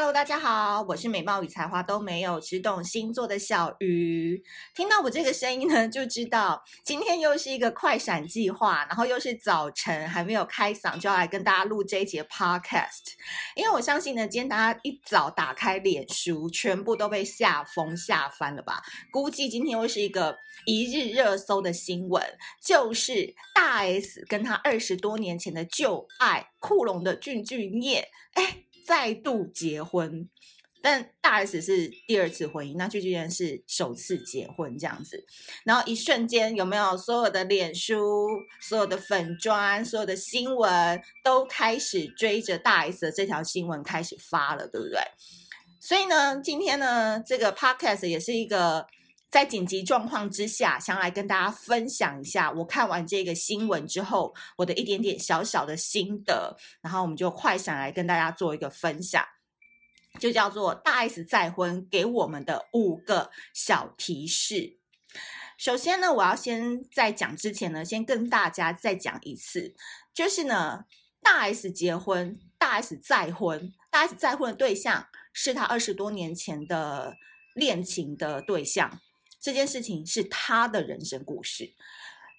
Hello，大家好，我是美貌与才华都没有，只懂星座的小鱼。听到我这个声音呢，就知道今天又是一个快闪计划，然后又是早晨，还没有开嗓，就要来跟大家录这一节 Podcast。因为我相信呢，今天大家一早打开脸书，全部都被吓疯吓翻了吧？估计今天又是一个一日热搜的新闻，就是大 S 跟他二十多年前的旧爱酷龙的俊俊曄，哎。再度结婚，但大 S 是第二次婚姻，那具俊曄是首次结婚这样子。然后一瞬间，有没有所有的脸书、所有的粉专、所有的新闻都开始追着大 S 的这条新闻开始发了，对不对？所以呢，今天呢，这个 podcast 也是一个在紧急状况之下，想来跟大家分享一下我看完这个新闻之后，我的一点点小小的心得，然后我们就快闪来跟大家做一个分享，就叫做大 S 再婚给我们的五个小提示。首先呢，我要先在讲之前呢，先跟大家再讲一次，就是呢，大 S 结婚，大 S 再婚，大 S 再婚的对象是他二十多年前的恋情的对象。这件事情是他的人生故事，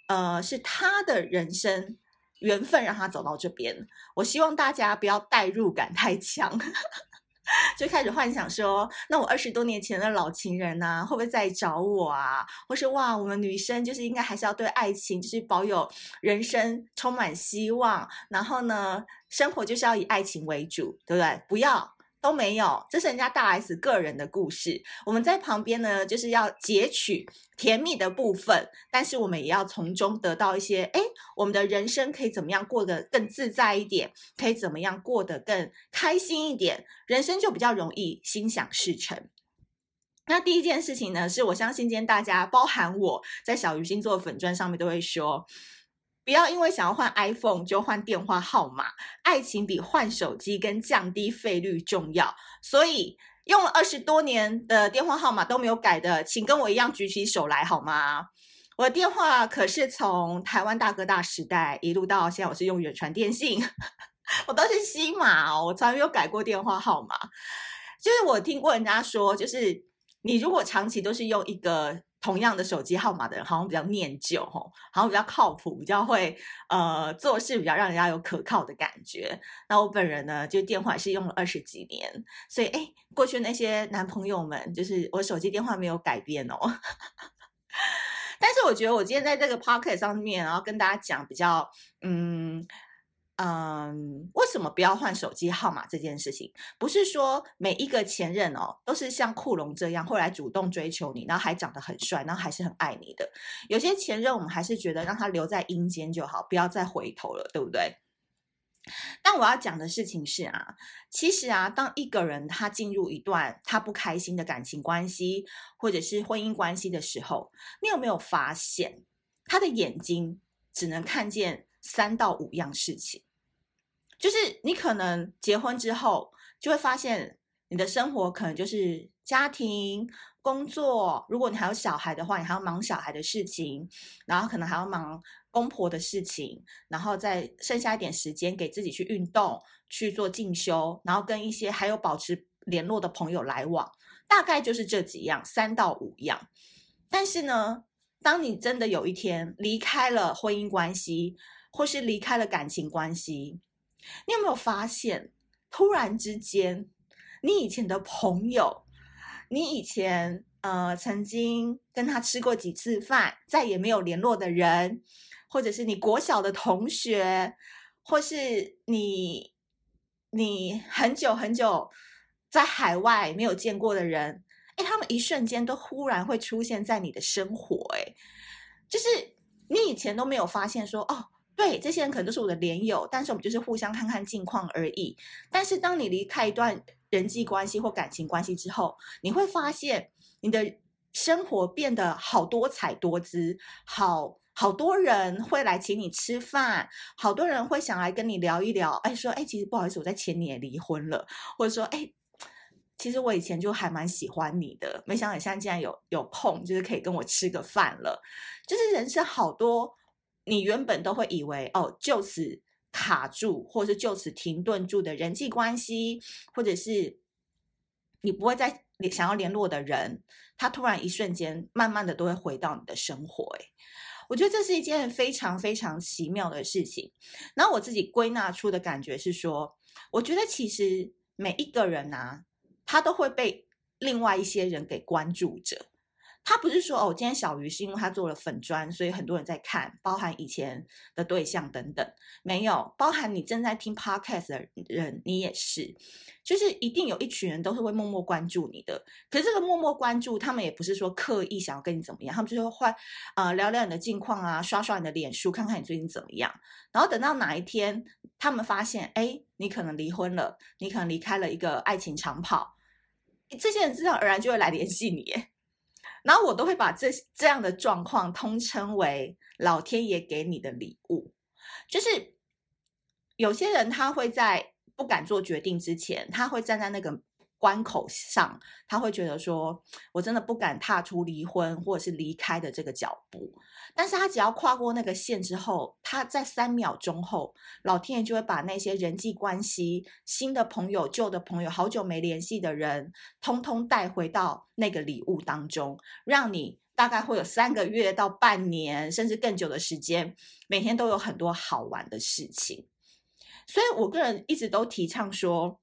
呃，是他的人生缘分让他走到这边。我希望大家不要代入感太强，就开始幻想说，那我二十多年前的老情人呐、啊，会不会再找我啊？或是哇，我们女生就是应该还是要对爱情就是保有人生充满希望，然后呢，生活就是要以爱情为主，对不对？不要。都没有，这是人家大 S 个人的故事。我们在旁边呢，就是要截取甜蜜的部分，但是我们也要从中得到一些，哎，我们的人生可以怎么样过得更自在一点，可以怎么样过得更开心一点，人生就比较容易心想事成。那第一件事情呢，是我相信今天大家，包含我在小鱼星座粉专上面都会说。不要因为想要换 iPhone 就换电话号码，爱情比换手机跟降低费率重要。所以用了二十多年的电话号码都没有改的，请跟我一样举起手来好吗？我的电话可是从台湾大哥大时代一路到现在，我是用远传电信，我都是西马哦，我从来没有改过电话号码。就是我听过人家说，就是你如果长期都是用一个。同样的手机号码的人，好像比较念旧，吼，好像比较靠谱，比较会呃做事，比较让人家有可靠的感觉。那我本人呢，就电话是用了二十几年，所以哎，过去那些男朋友们，就是我手机电话没有改变哦。但是我觉得我今天在这个 podcast 上面，然后跟大家讲比较嗯。嗯，为什么不要换手机号码这件事情？不是说每一个前任哦，都是像库龙这样会来主动追求你，然后还长得很帅，然后还是很爱你的。有些前任，我们还是觉得让他留在阴间就好，不要再回头了，对不对？但我要讲的事情是啊，其实啊，当一个人他进入一段他不开心的感情关系，或者是婚姻关系的时候，你有没有发现，他的眼睛只能看见三到五样事情？就是你可能结婚之后，就会发现你的生活可能就是家庭、工作。如果你还有小孩的话，你还要忙小孩的事情，然后可能还要忙公婆的事情，然后再剩下一点时间给自己去运动、去做进修，然后跟一些还有保持联络的朋友来往，大概就是这几样，三到五样。但是呢，当你真的有一天离开了婚姻关系，或是离开了感情关系，你有没有发现，突然之间，你以前的朋友，你以前呃曾经跟他吃过几次饭，再也没有联络的人，或者是你国小的同学，或是你你很久很久在海外没有见过的人，哎，他们一瞬间都忽然会出现在你的生活，哎，就是你以前都没有发现说哦。对，这些人可能都是我的连友，但是我们就是互相看看近况而已。但是当你离开一段人际关系或感情关系之后，你会发现你的生活变得好多彩多姿，好好多人会来请你吃饭，好多人会想来跟你聊一聊。哎，说哎，其实不好意思，我在前年也离婚了，或者说哎，其实我以前就还蛮喜欢你的，没想到你现在竟然有有空，就是可以跟我吃个饭了。就是人生好多。你原本都会以为哦，就此卡住，或是就此停顿住的人际关系，或者是你不会再想要联络的人，他突然一瞬间，慢慢的都会回到你的生活。诶，我觉得这是一件非常非常奇妙的事情。然后我自己归纳出的感觉是说，我觉得其实每一个人啊，他都会被另外一些人给关注着。他不是说哦，今天小鱼是因为他做了粉砖，所以很多人在看，包含以前的对象等等，没有包含你正在听 podcast 的人，你也是，就是一定有一群人都是会默默关注你的。可是这个默默关注，他们也不是说刻意想要跟你怎么样，他们就是会呃聊聊你的近况啊，刷刷你的脸书，看看你最近怎么样。然后等到哪一天他们发现，哎，你可能离婚了，你可能离开了一个爱情长跑，这些人自然而然就会来联系你。然后我都会把这这样的状况通称为老天爷给你的礼物，就是有些人他会在不敢做决定之前，他会站在那个。关口上，他会觉得说：“我真的不敢踏出离婚或者是离开的这个脚步。”但是他只要跨过那个线之后，他在三秒钟后，老天爷就会把那些人际关系、新的朋友、旧的朋友、好久没联系的人，通通带回到那个礼物当中，让你大概会有三个月到半年，甚至更久的时间，每天都有很多好玩的事情。所以我个人一直都提倡说。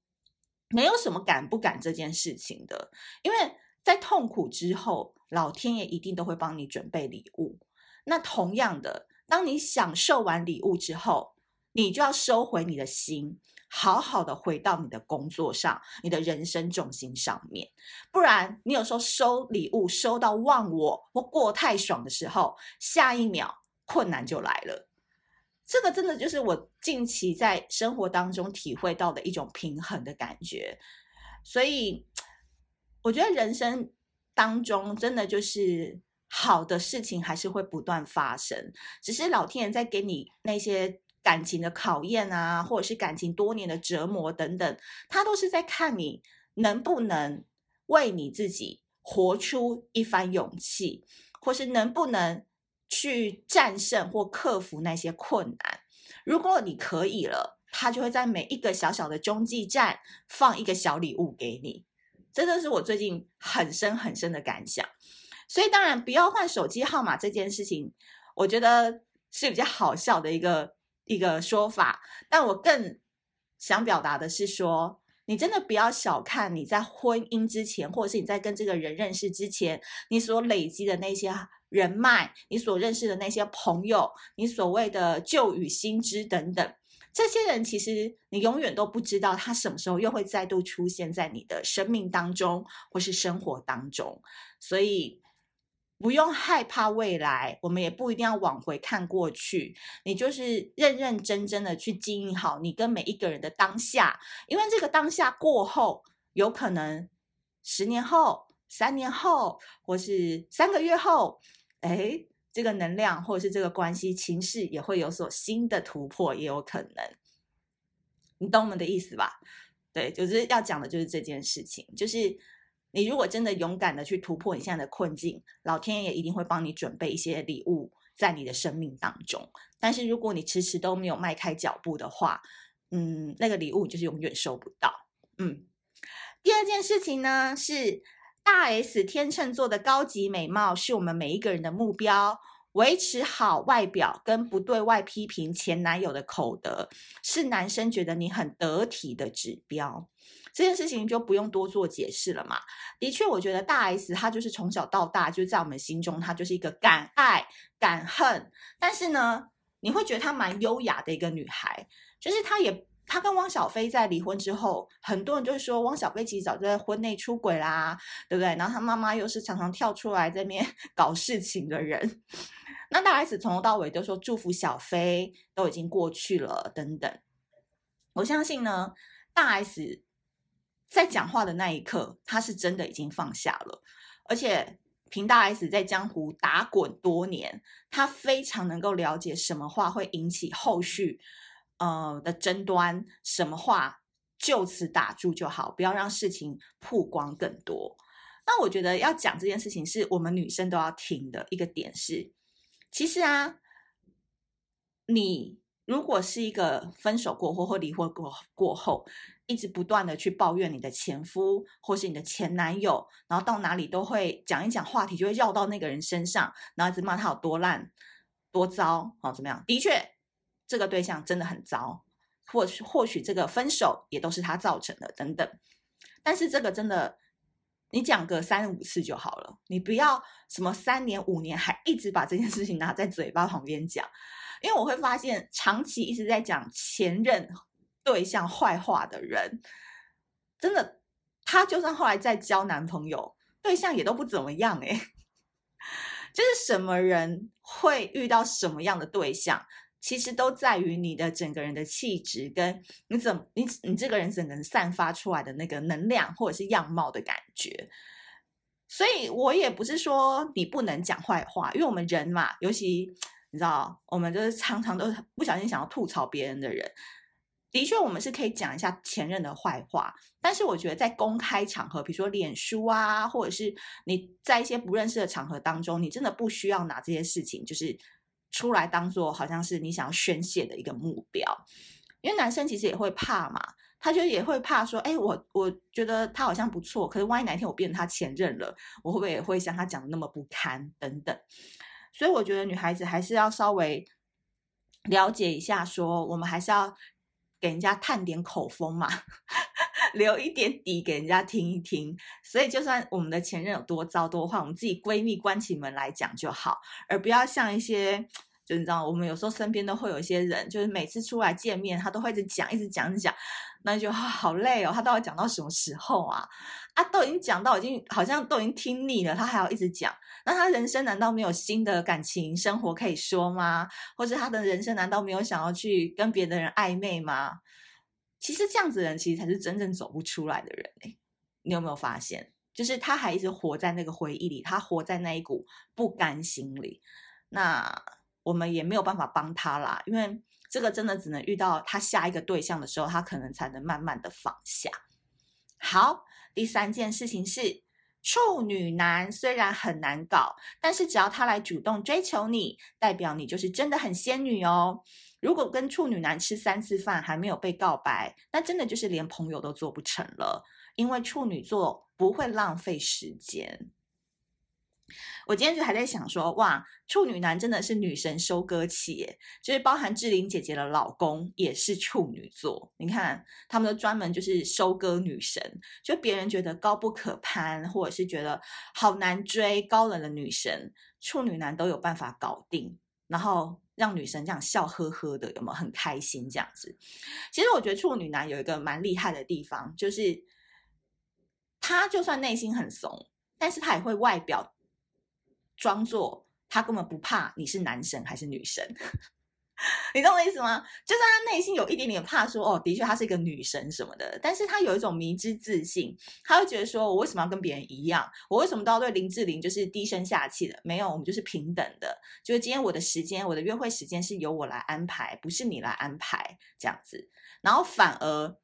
没有什么敢不敢这件事情的，因为在痛苦之后，老天爷一定都会帮你准备礼物。那同样的，当你享受完礼物之后，你就要收回你的心，好好的回到你的工作上，你的人生重心上面。不然，你有时候收礼物收到忘我或过太爽的时候，下一秒困难就来了。这个真的就是我近期在生活当中体会到的一种平衡的感觉，所以我觉得人生当中真的就是好的事情还是会不断发生，只是老天爷在给你那些感情的考验啊，或者是感情多年的折磨等等，他都是在看你能不能为你自己活出一番勇气，或是能不能。去战胜或克服那些困难。如果你可以了，他就会在每一个小小的中继站放一个小礼物给你。真的是我最近很深很深的感想。所以当然不要换手机号码这件事情，我觉得是比较好笑的一个一个说法。但我更想表达的是说，你真的不要小看你在婚姻之前，或者是你在跟这个人认识之前，你所累积的那些。人脉，你所认识的那些朋友，你所谓的旧与新知等等，这些人其实你永远都不知道他什么时候又会再度出现在你的生命当中或是生活当中，所以不用害怕未来，我们也不一定要往回看过去，你就是认认真真的去经营好你跟每一个人的当下，因为这个当下过后，有可能十年后、三年后，或是三个月后。哎，这个能量或者是这个关系情势也会有所新的突破，也有可能。你懂我们的意思吧？对，就是要讲的就是这件事情。就是你如果真的勇敢的去突破你现在的困境，老天爷一定会帮你准备一些礼物在你的生命当中。但是如果你迟迟都没有迈开脚步的话，嗯，那个礼物就是永远收不到。嗯，第二件事情呢是。大 S 天秤座的高级美貌是我们每一个人的目标，维持好外表跟不对外批评前男友的口德，是男生觉得你很得体的指标。这件事情就不用多做解释了嘛。的确，我觉得大 S 她就是从小到大就在我们心中，她就是一个敢爱敢恨，但是呢，你会觉得她蛮优雅的一个女孩，就是她也。他跟汪小菲在离婚之后，很多人就是说汪小菲其实早就在婚内出轨啦，对不对？然后他妈妈又是常常跳出来在那边 搞事情的人。那大 S 从头到尾都说祝福小菲都已经过去了等等。我相信呢，大 S 在讲话的那一刻，他是真的已经放下了。而且凭大 S 在江湖打滚多年，他非常能够了解什么话会引起后续。呃的争端，什么话就此打住就好，不要让事情曝光更多。那我觉得要讲这件事情，是我们女生都要听的一个点是，其实啊，你如果是一个分手过后或离婚过过后，一直不断的去抱怨你的前夫或是你的前男友，然后到哪里都会讲一讲话题，就会绕到那个人身上，然后一直骂他有多烂、多糟，好怎么样？的确，这个对象真的很糟，或许或许这个分手也都是他造成的，等等。但是这个真的，你讲个三五次就好了，你不要什么三年五年还一直把这件事情拿在嘴巴旁边讲，因为我会发现长期一直在讲前任。对象坏话的人，真的，他就算后来再交男朋友，对象也都不怎么样哎。就是什么人会遇到什么样的对象，其实都在于你的整个人的气质，跟你怎你你这个人整个人散发出来的那个能量或者是样貌的感觉。所以我也不是说你不能讲坏话，因为我们人嘛，尤其你知道，我们就是常常都是不小心想要吐槽别人的人。的确，我们是可以讲一下前任的坏话，但是我觉得在公开场合，比如说脸书啊，或者是你在一些不认识的场合当中，你真的不需要拿这些事情就是出来当做好像是你想要宣泄的一个目标，因为男生其实也会怕嘛，他就也会怕说，哎，我我觉得他好像不错，可是万一哪一天我变成他前任了，我会不会也会像他讲的那么不堪等等，所以我觉得女孩子还是要稍微了解一下，说我们还是要。给人家探点口风嘛，留一点底给人家听一听。所以，就算我们的前任有多糟多坏，我们自己闺蜜关起门来讲就好，而不要像一些，就你知道，我们有时候身边都会有一些人，就是每次出来见面，他都会一直讲，一直讲，一直讲，那就好累哦。他到底讲到什么时候啊？啊，都已经讲到已经好像都已经听腻了，他还要一直讲。那他人生难道没有新的感情生活可以说吗？或者他的人生难道没有想要去跟别的人暧昧吗？其实这样子的人，其实才是真正走不出来的人欸。你有没有发现？就是他还一直活在那个回忆里，他活在那一股不甘心里。那我们也没有办法帮他啦，因为这个真的只能遇到他下一个对象的时候，他可能才能慢慢的放下。好，第三件事情是。处女男虽然很难搞，但是只要他来主动追求你，代表你就是真的很仙女哦。如果跟处女男吃三次饭还没有被告白，那真的就是连朋友都做不成了，因为处女座不会浪费时间。我今天就还在想说，哇，处女男真的是女神收割器，就是包含志玲姐姐的老公也是处女座。你看，他们都专门就是收割女神，就别人觉得高不可攀，或者是觉得好难追、高冷的女神，处女男都有办法搞定，然后让女神这样笑呵呵的，有没有很开心这样子？其实我觉得处女男有一个蛮厉害的地方，就是他就算内心很怂，但是他也会外表。装作他根本不怕你是男神还是女神，你懂我意思吗？就算他内心有一点点怕说，说哦，的确他是一个女神什么的，但是他有一种迷之自信，他会觉得说，我为什么要跟别人一样？我为什么都要对林志玲就是低声下气的？没有，我们就是平等的。就是今天我的时间，我的约会时间是由我来安排，不是你来安排这样子。然后反而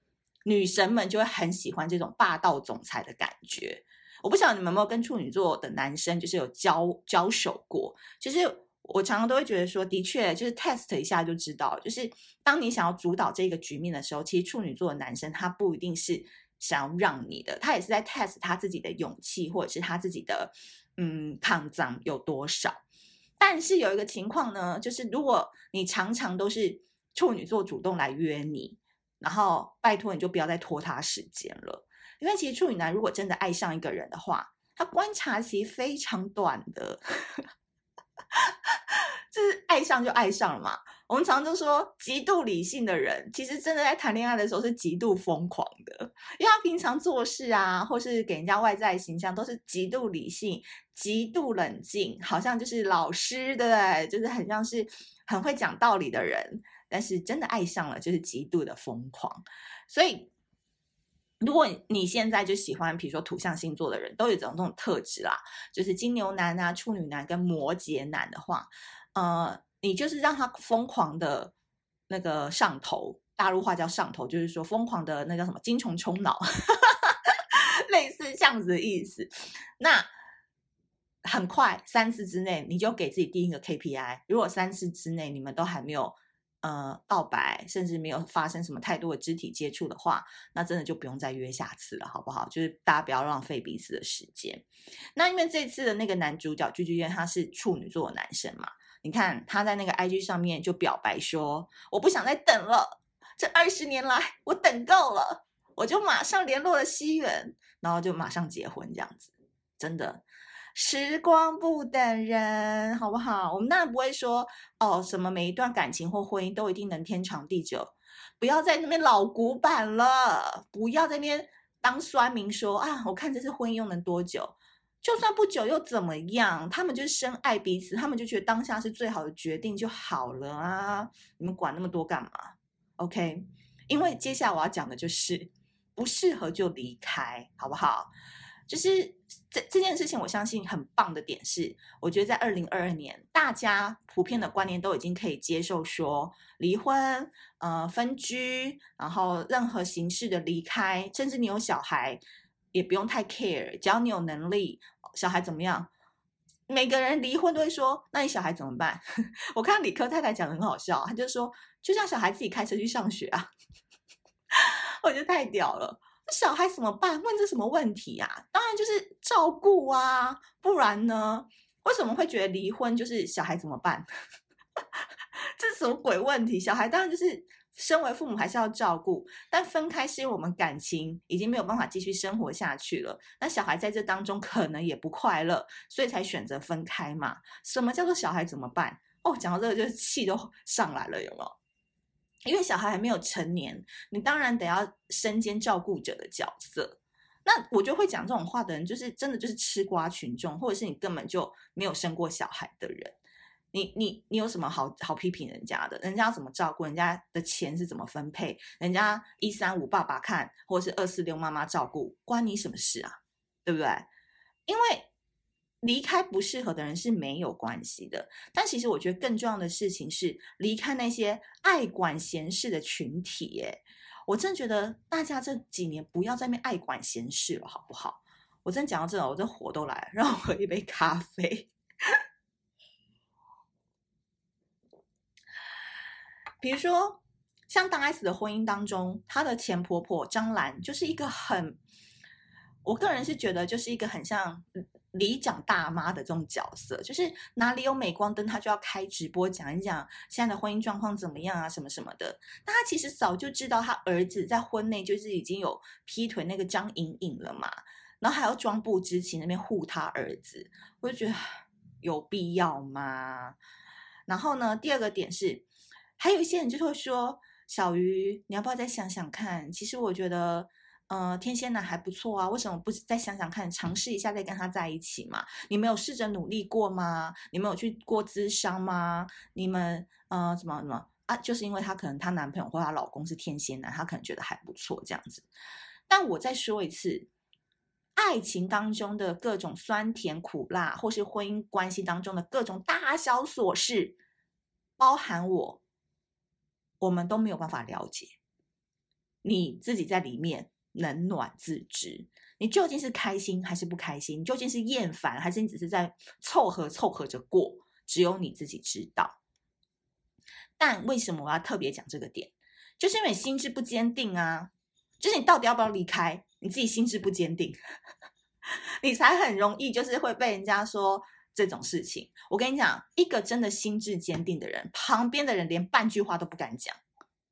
女神们就会很喜欢这种霸道总裁的感觉。我不晓得你们有没有跟处女座的男生就是有交交手过。其实我常常都会觉得说，的确就是 test 一下就知道，就是当你想要主导这个局面的时候，其实处女座的男生他不一定是想要让你的，他也是在 test 他自己的勇气或者是他自己的嗯抗脏有多少。但是有一个情况呢，就是如果你常常都是处女座主动来约你，然后拜托你就不要再拖他时间了。因为其实处女男如果真的爱上一个人的话，他观察期非常短的，就是爱上就爱上了嘛。我们常常都说，极度理性的人其实真的在谈恋爱的时候是极度疯狂的，因为他平常做事啊，或是给人家外在形象都是极度理性、极度冷静，好像就是老师，对不对？就是很像是很会讲道理的人。但是真的爱上了，就是极度的疯狂，所以。如果你现在就喜欢，比如说土象星座的人都有这种这种特质啦，就是金牛男啊、处女男跟摩羯男的话，呃，你就是让他疯狂的那个上头，大陆话叫上头，就是说疯狂的那叫什么精虫冲脑，类似这样子的意思。那很快三次之内，你就给自己定一个 KPI，如果三次之内你们都还没有呃告白，甚至没有发生什么太多的肢体接触的话，那真的就不用再约下次了，好不好？就是大家不要浪费彼此的时间。那因为这次的那个男主角具俊曄他是处女座的男生嘛，你看他在那个 IG 上面就表白说：“我不想再等了，这二十年来我等够了，我就马上联络了西元，然后就马上结婚这样子。”真的。时光不等人，好不好？我们当然不会说哦，什么每一段感情或婚姻都一定能天长地久。不要在那边老古板了，不要在那边当酸民说啊，我看这次婚姻又能多久？就算不久又怎么样？他们就是深爱彼此，他们就觉得当下是最好的决定就好了啊！你们管那么多干嘛？OK？因为接下来我要讲的就是不适合就离开，好不好？就是这这件事情，我相信很棒的点是，我觉得在二零二二年，大家普遍的观念都已经可以接受说，离婚、呃分居，然后任何形式的离开，甚至你有小孩，也不用太 care，只要你有能力，小孩怎么样，每个人离婚都会说，那你小孩怎么办？我看理科太太讲的很好笑，他就说，就像小孩自己开车去上学啊，我觉得太屌了。那小孩怎么办？问这什么问题呀？当然就是照顾啊，不然呢？为什么会觉得离婚就是小孩怎么办？这是什么鬼问题？小孩当然就是身为父母还是要照顾，但分开是因为我们感情已经没有办法继续生活下去了。那小孩在这当中可能也不快乐，所以才选择分开嘛。什么叫做小孩怎么办？哦，讲到这个就是气都上来了，有没有？因为小孩还没有成年，你当然得要身兼照顾者的角色。那我觉得会讲这种话的人，就是真的就是吃瓜群众，或者是你根本就没有生过小孩的人。你你你有什么好好批评人家的？人家要怎么照顾？人家的钱是怎么分配？人家一三五爸爸看，或者是二四六妈妈照顾，关你什么事啊？对不对？因为。离开不适合的人是没有关系的，但其实我觉得更重要的事情是离开那些爱管闲事的群体。耶，我真的觉得大家这几年不要再那爱管闲事了，好不好？我真讲到这，我这火都来了，让我喝一杯咖啡。比如说，像大 S 的婚姻当中，她的前婆婆张兰就是一个很，我个人是觉得就是一个很像。里长大妈的这种角色，就是哪里有镁光灯，她就要开直播讲一讲现在的婚姻状况怎么样啊，什么什么的。那她其实早就知道她儿子在婚内就是已经有劈腿那个张颖颖了嘛，然后还要装不知情那边护他儿子，我就觉得有必要吗？然后呢，第二个点是，还有一些人就会说，小瑜，你要不要再想想看？其实我觉得。呃，天蝎男还不错啊，为什么不再想想看，尝试一下再跟他在一起嘛？你没有试着努力过吗？你没有去过咨商吗？你们呃，怎么怎么啊？就是因为她可能她男朋友或她老公是天蝎男，她可能觉得还不错这样子。但我再说一次，爱情当中的各种酸甜苦辣，或是婚姻关系当中的各种大小琐事，包含我，我们都没有办法了解。你自己在里面。冷暖自知，你究竟是开心还是不开心？你究竟是厌烦还是你只是在凑合凑合着过？只有你自己知道。但为什么我要特别讲这个点？就是因为心智不坚定啊！就是你到底要不要离开？你自己心智不坚定，你才很容易就是会被人家说这种事情。我跟你讲，一个真的心智坚定的人，旁边的人连半句话都不敢讲，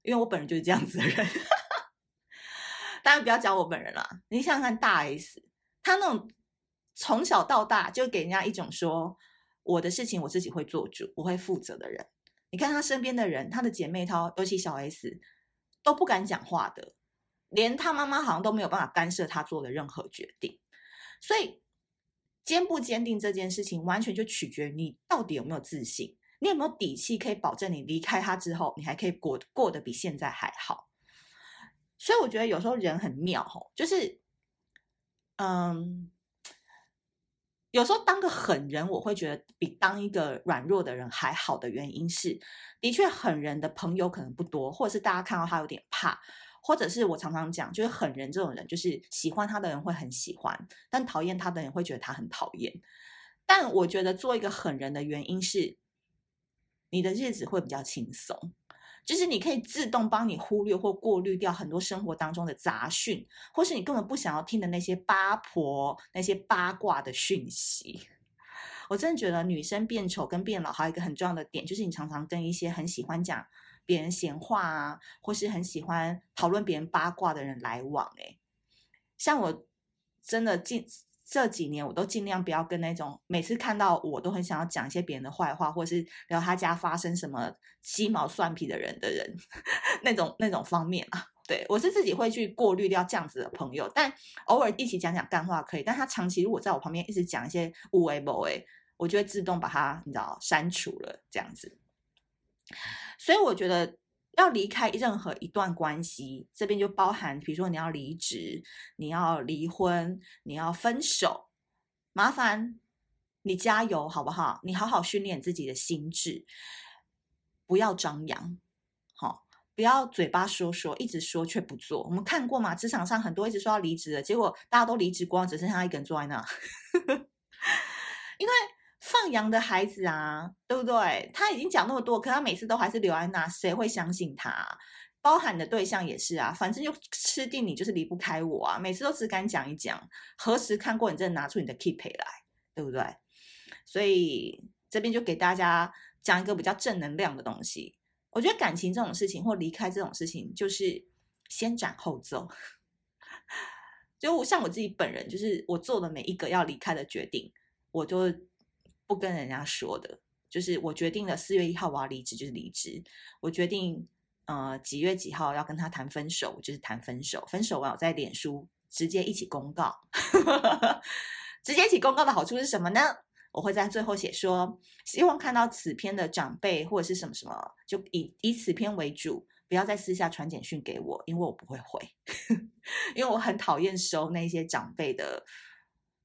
因为我本人就是这样子的人。当然不要讲我本人了，你想想看大 S，他那种从小到大就给人家一种说我的事情我自己会做主，我会负责的人。你看他身边的人，他的姐妹淘，尤其小 S，都不敢讲话的，连他妈妈好像都没有办法干涉他做的任何决定。所以坚不坚定这件事情，完全就取决于你到底有没有自信，你有没有底气可以保证你离开他之后，你还可以过过得比现在还好。所以我觉得有时候人很妙吼，就是，嗯，有时候当个狠人，我会觉得比当一个软弱的人还好的原因是，的确狠人的朋友可能不多，或者是大家看到他有点怕，或者是我常常讲，就是狠人这种人，就是喜欢他的人会很喜欢，但讨厌他的人会觉得他很讨厌。但我觉得做一个狠人的原因是，你的日子会比较轻松。就是你可以自动帮你忽略或过滤掉很多生活当中的杂讯，或是你根本不想要听的那些八婆、那些八卦的讯息。我真的觉得女生变丑跟变老还有一个很重要的点，就是你常常跟一些很喜欢讲别人闲话啊，或是很喜欢讨论别人八卦的人来往。诶，像我真的近这几年，我都尽量不要跟那种每次看到我都很想要讲一些别人的坏话，或是聊他家发生什么鸡毛蒜皮的人的人 那种那种方面啊。对，我是自己会去过滤掉这样子的朋友，但偶尔一起讲讲干话可以。但他长期如果在我旁边一直讲一些无为不为。我就会自动把他，你知道，删除了这样子。所以我觉得要离开任何一段关系，这边就包含，比如说你要离职、你要离婚、你要分手，麻烦你加油好不好？你好好训练自己的心智，不要张扬，好，不要嘴巴说说，一直说却不做。我们看过嘛，职场上很多一直说要离职的，结果大家都离职光，只剩下一个人坐在那，因为。放羊的孩子啊，对不对？他已经讲那么多，可他每次都还是留在那，谁会相信他？包含的对象也是啊，反正就吃定你，就是离不开我啊。每次都只敢讲一讲，何时看过你真的拿出你的 keep 来，对不对？所以这边就给大家讲一个比较正能量的东西。我觉得感情这种事情，或离开这种事情，就是先斩后奏。就像我自己本人，就是我做的每一个要离开的决定，我就。不跟人家说的，就是我决定了四月一号我要离职，就是离职。我决定，呃，几月几号要跟他谈分手，就是谈分手。分手完我在脸书直接一起公告，直接一起公告的好处是什么呢？我会在最后写说，希望看到此篇的长辈或者是什么什么，就以以此篇为主，不要再私下传简讯给我，因为我不会回，因为我很讨厌收那些长辈的。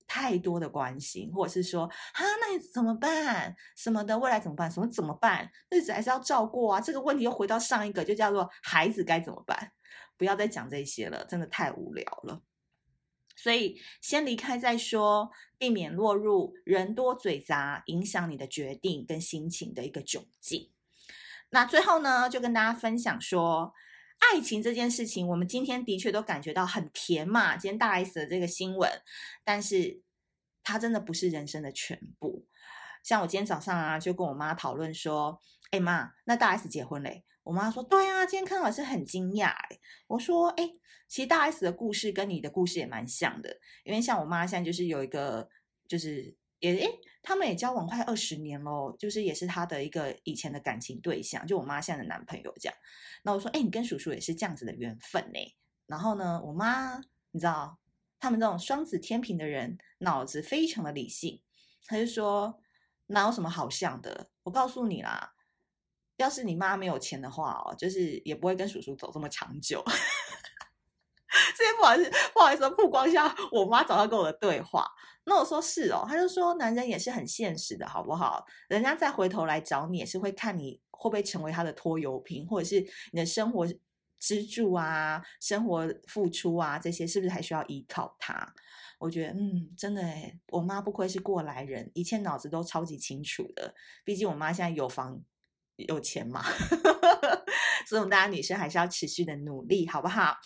太多的关心，或者是说，哈，那你怎么办？什么的，未来怎么办？什么怎么办？日子还是要照过啊。这个问题又回到上一个，就叫做孩子该怎么办？不要再讲这些了，真的太无聊了。所以先离开再说，避免落入人多嘴杂，影响你的决定跟心情的一个窘境。那最后呢，就跟大家分享说。爱情这件事情，我们今天的确都感觉到很甜嘛。今天大 S 的这个新闻，但是它真的不是人生的全部。像我今天早上啊，就跟我妈讨论说：“哎妈，那大 S 结婚嘞？”我妈说：“对啊，今天看到是很惊讶。”，我说：“哎，其实大 S 的故事跟你的故事也蛮像的，因为像我妈现在就是有一个，就是也哎。”他们也交往快二十年喽，就是也是他的一个以前的感情对象，就我妈现在的男朋友这样。那我说，哎，你跟叔叔也是这样子的缘分呢。然后呢，我妈你知道，他们这种双子天平的人脑子非常的理性，他就说哪有什么好像的？我告诉你啦，要是你妈没有钱的话哦，就是也不会跟叔叔走这么长久。这些不好意思，不好意思，曝光一下我妈早上跟我的对话。那我说是哦，他就说男人也是很现实的，好不好？人家再回头来找你，也是会看你会不会成为他的拖油瓶，或者是你的生活支柱啊、生活付出啊这些，是不是还需要依靠他？我觉得，嗯，真的诶，我妈不愧是过来人，一切脑子都超级清楚的。毕竟我妈现在有房有钱嘛，所以我们大家女生还是要持续的努力，好不好？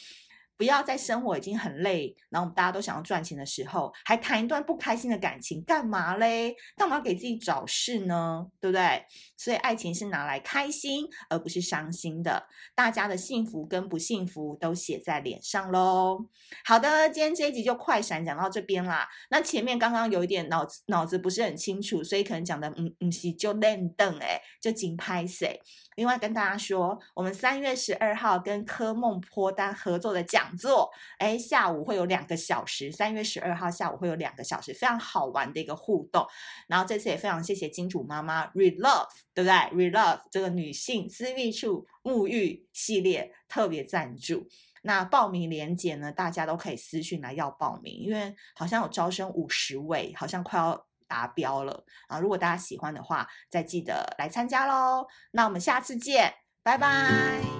不要在生活已经很累，然后我们大家都想要赚钱的时候，还谈一段不开心的感情，干嘛嘞？干嘛给自己找事呢？对不对？所以爱情是拿来开心，而不是伤心的。大家的幸福跟不幸福都写在脸上喽。好的，今天这一集就快闪讲到这边啦。那前面刚刚有一点脑子脑子不是很清楚，所以可能讲的嗯嗯是就愣瞪哎，就紧拍谁。另外跟大家说，我们三月十二号跟科梦脱单合作的讲座，哎，下午会有两个小时。三月十二号下午会有两个小时，非常好玩的一个互动。然后这次也非常谢谢金主妈妈 Relove，对不对？Relove 这个女性私密处沐浴系列特别赞助。那报名链接呢，大家都可以私讯来要报名，因为好像有招生五十位，好像快要。达标了啊！如果大家喜欢的话，再记得来参加喽。那我们下次见，拜拜。